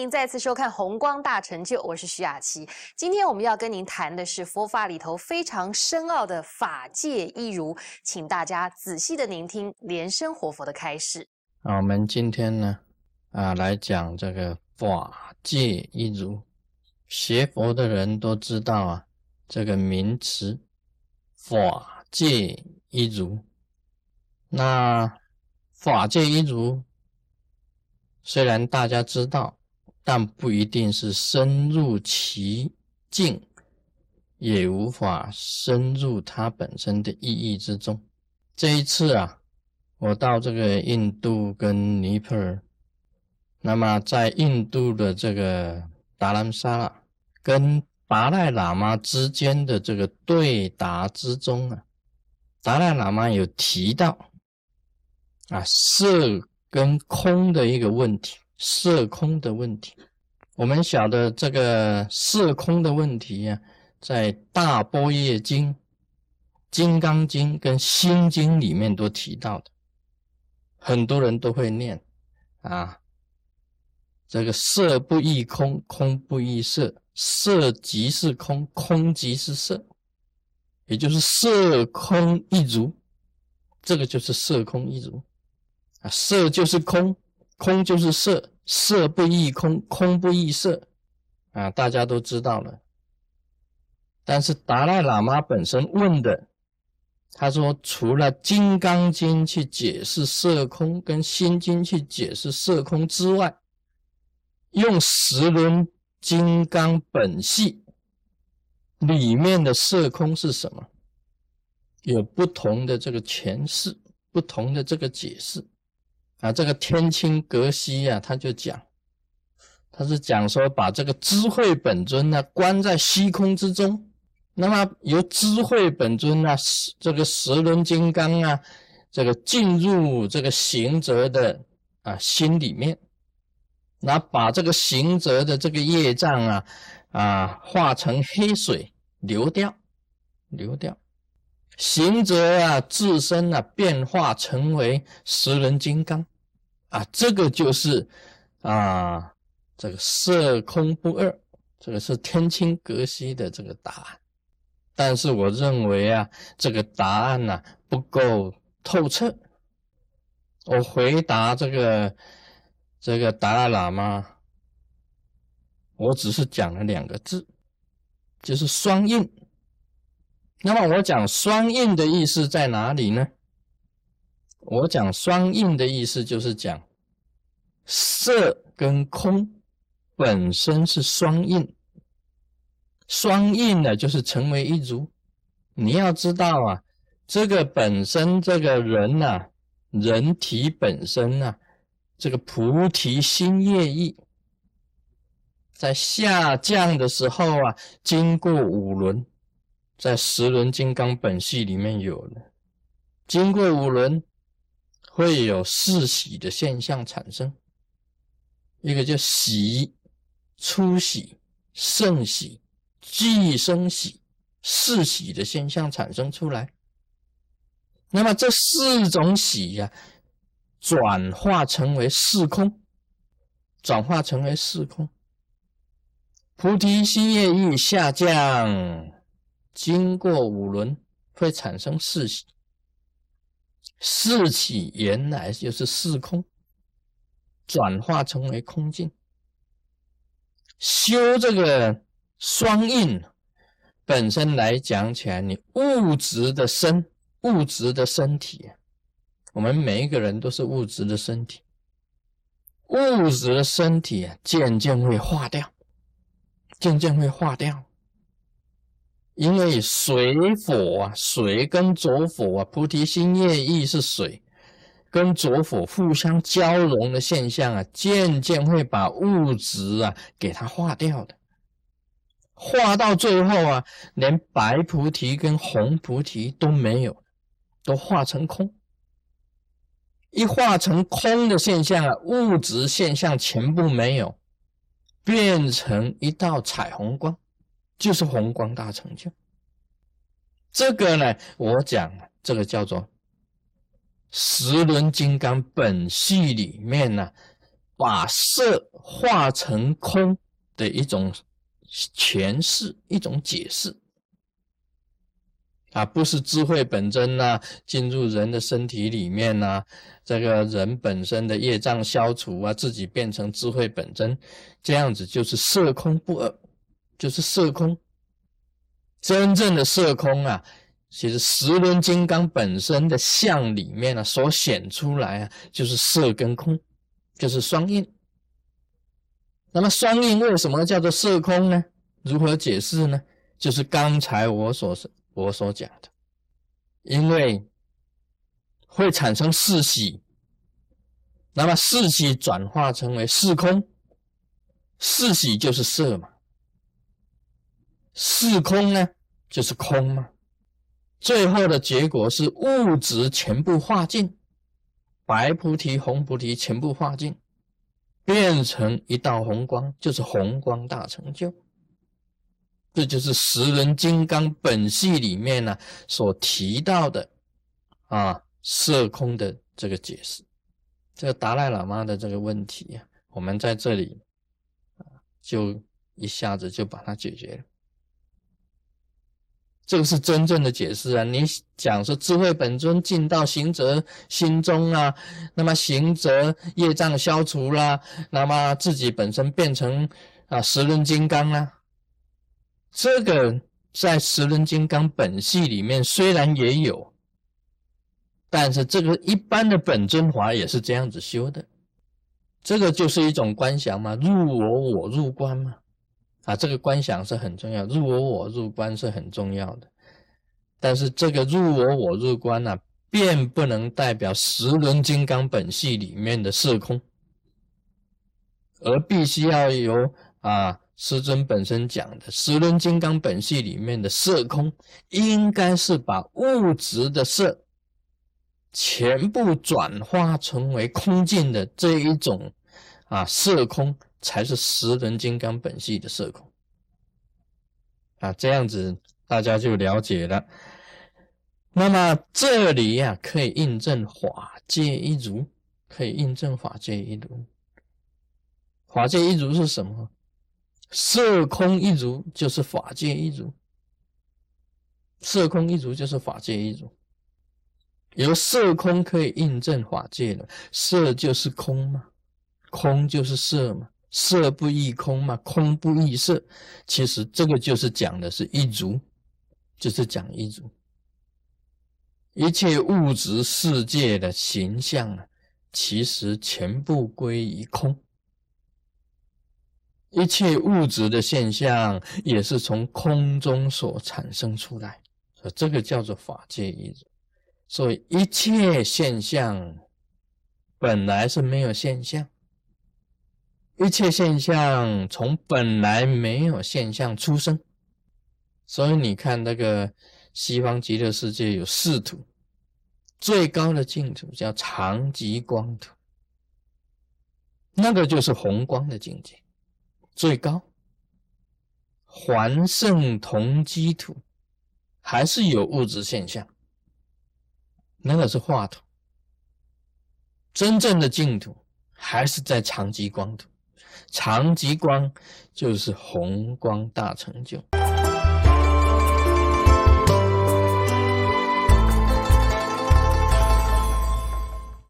您再次收看《红光大成就》，我是徐雅琪。今天我们要跟您谈的是佛法里头非常深奥的法界一如，请大家仔细的聆听莲生活佛的开示。啊，我们今天呢，啊，来讲这个法界一如。学佛的人都知道啊，这个名词“法界一如”。那法界一如。虽然大家知道，但不一定是深入其境，也无法深入它本身的意义之中。这一次啊，我到这个印度跟尼泊尔，那么在印度的这个达兰萨拉跟达赖喇嘛之间的这个对答之中啊，达赖喇嘛有提到啊色。跟空的一个问题，色空的问题，我们晓得这个色空的问题呀，在大般若经、金刚经跟心经里面都提到的，很多人都会念啊。这个色不异空，空不异色，色即是空，空即是色，也就是色空一如，这个就是色空一如。啊，色就是空，空就是色，色不异空，空不异色，啊，大家都知道了。但是达赖喇嘛本身问的，他说，除了《金刚经》去解释色空，跟《心经》去解释色空之外，用十轮金刚本系里面的色空是什么？有不同的这个诠释，不同的这个解释。啊，这个天清格西呀，他就讲，他是讲说把这个智慧本尊呢关在虚空之中，那么由智慧本尊啊，这个十轮金刚啊，这个进入这个行者的啊心里面，那把这个行者的这个业障啊啊化成黑水流掉，流掉。行者啊，自身啊变化成为十人金刚，啊，这个就是啊，这个色空不二，这个是天清格西的这个答案。但是我认为啊，这个答案呢不够透彻。我回答这个这个达赖喇嘛，我只是讲了两个字，就是双印。那么我讲双印的意思在哪里呢？我讲双印的意思就是讲色跟空本身是双印，双印呢就是成为一如。你要知道啊，这个本身这个人呐，人体本身呐，这个菩提心业意在下降的时候啊，经过五轮。在十轮金刚本系里面有了，经过五轮，会有四喜的现象产生。一个叫喜、初喜、胜喜、寄生喜、四喜的现象产生出来。那么这四种喜呀，转化成为四空，转化成为四空，菩提心业欲下降。经过五轮会产生四喜，四起原来就是四空，转化成为空境。修这个双印本身来讲起来，你物质的身，物质的身体，我们每一个人都是物质的身体，物质的身体啊，渐渐会化掉，渐渐会化掉。因为水火啊，水跟浊火啊，菩提心业意是水，跟浊火互相交融的现象啊，渐渐会把物质啊给它化掉的，化到最后啊，连白菩提跟红菩提都没有，都化成空。一化成空的现象啊，物质现象全部没有，变成一道彩虹光。就是宏光大成就，这个呢，我讲这个叫做十轮金刚本系里面呢，把色化成空的一种诠释，一种解释。啊，不是智慧本真呐，进入人的身体里面呐，这个人本身的业障消除啊，自己变成智慧本真，这样子就是色空不二，就是色空。真正的色空啊，其实十轮金刚本身的相里面呢，所显出来啊，就是色跟空，就是双印。那么双印为什么叫做色空呢？如何解释呢？就是刚才我所。我所讲的，因为会产生四喜，那么四喜转化成为四空，四喜就是色嘛，是空呢就是空嘛，最后的结果是物质全部化尽，白菩提、红菩提全部化尽，变成一道红光，就是红光大成就。这就是十人金刚本系里面呢所提到的啊色空的这个解释，这个达赖喇嘛的这个问题啊，我们在这里啊就一下子就把它解决了。这个是真正的解释啊！你讲说智慧本尊进到行者心中啊，那么行者业障消除了，那么自己本身变成啊十人金刚啊。这个在十轮金刚本系里面虽然也有，但是这个一般的本尊法也是这样子修的。这个就是一种观想嘛，入我我入观嘛，啊，这个观想是很重要，入我我入观是很重要的。但是这个入我我入观呢，并不能代表十轮金刚本系里面的色空，而必须要有啊。师尊本身讲的十轮金刚本系里面的色空，应该是把物质的色全部转化成为空境的这一种啊色空，才是十轮金刚本系的色空啊。这样子大家就了解了。那么这里呀，可以印证法界一如，可以印证法界一如。法界一如是什么？色空一如就是法界一如，色空一如就是法界一如，由色空可以印证法界了。色就是空嘛，空就是色嘛，色不异空嘛，空不异色。其实这个就是讲的是一如，就是讲一如。一切物质世界的形象啊，其实全部归于空。一切物质的现象也是从空中所产生出来，所以这个叫做法界一如。所以一切现象本来是没有现象，一切现象从本来没有现象出生。所以你看那个西方极乐世界有四土，最高的净土叫长极光土，那个就是红光的境界。最高环圣同基土还是有物质现象，那个是化土。真正的净土还是在长极光土，长极光就是红光大成就。